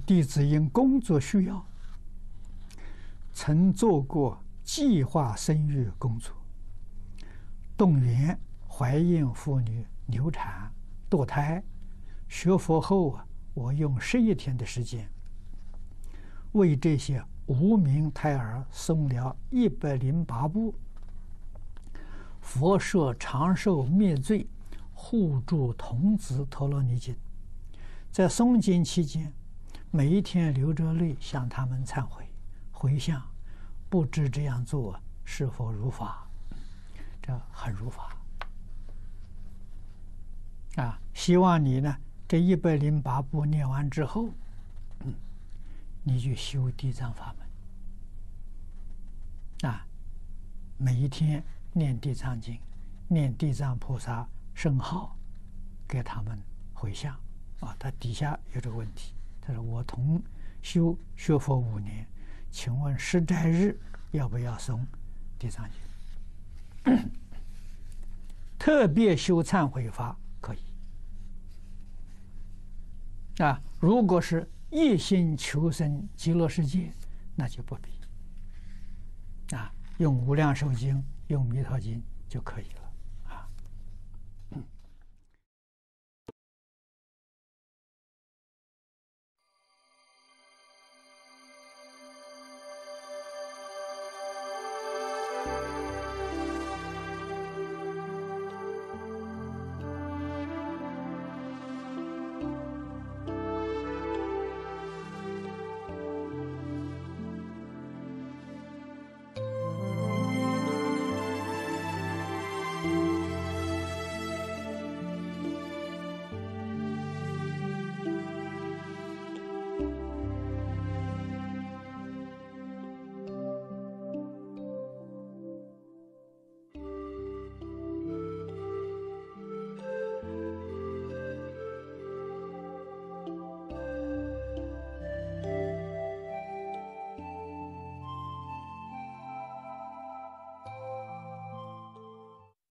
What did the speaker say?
弟子因工作需要，曾做过计划生育工作，动员怀孕妇女流产、堕胎。学佛后啊，我用十一天的时间，为这些无名胎儿诵了一百零八部《佛说长寿灭罪护助童子陀罗尼经》。在诵经期间，每一天流着泪向他们忏悔、回向，不知这样做是否如法？这很如法啊！希望你呢。这一百零八部念完之后，嗯，你就修地藏法门啊，每一天念地藏经，念地藏菩萨圣号，给他们回向啊。他底下有这个问题，他说：“我同修学佛五年，请问十斋日要不要诵地藏经？特别修忏悔法可以。”啊，如果是一心求生极乐世界，那就不必。啊，用无量寿经、用弥陀经就可以了。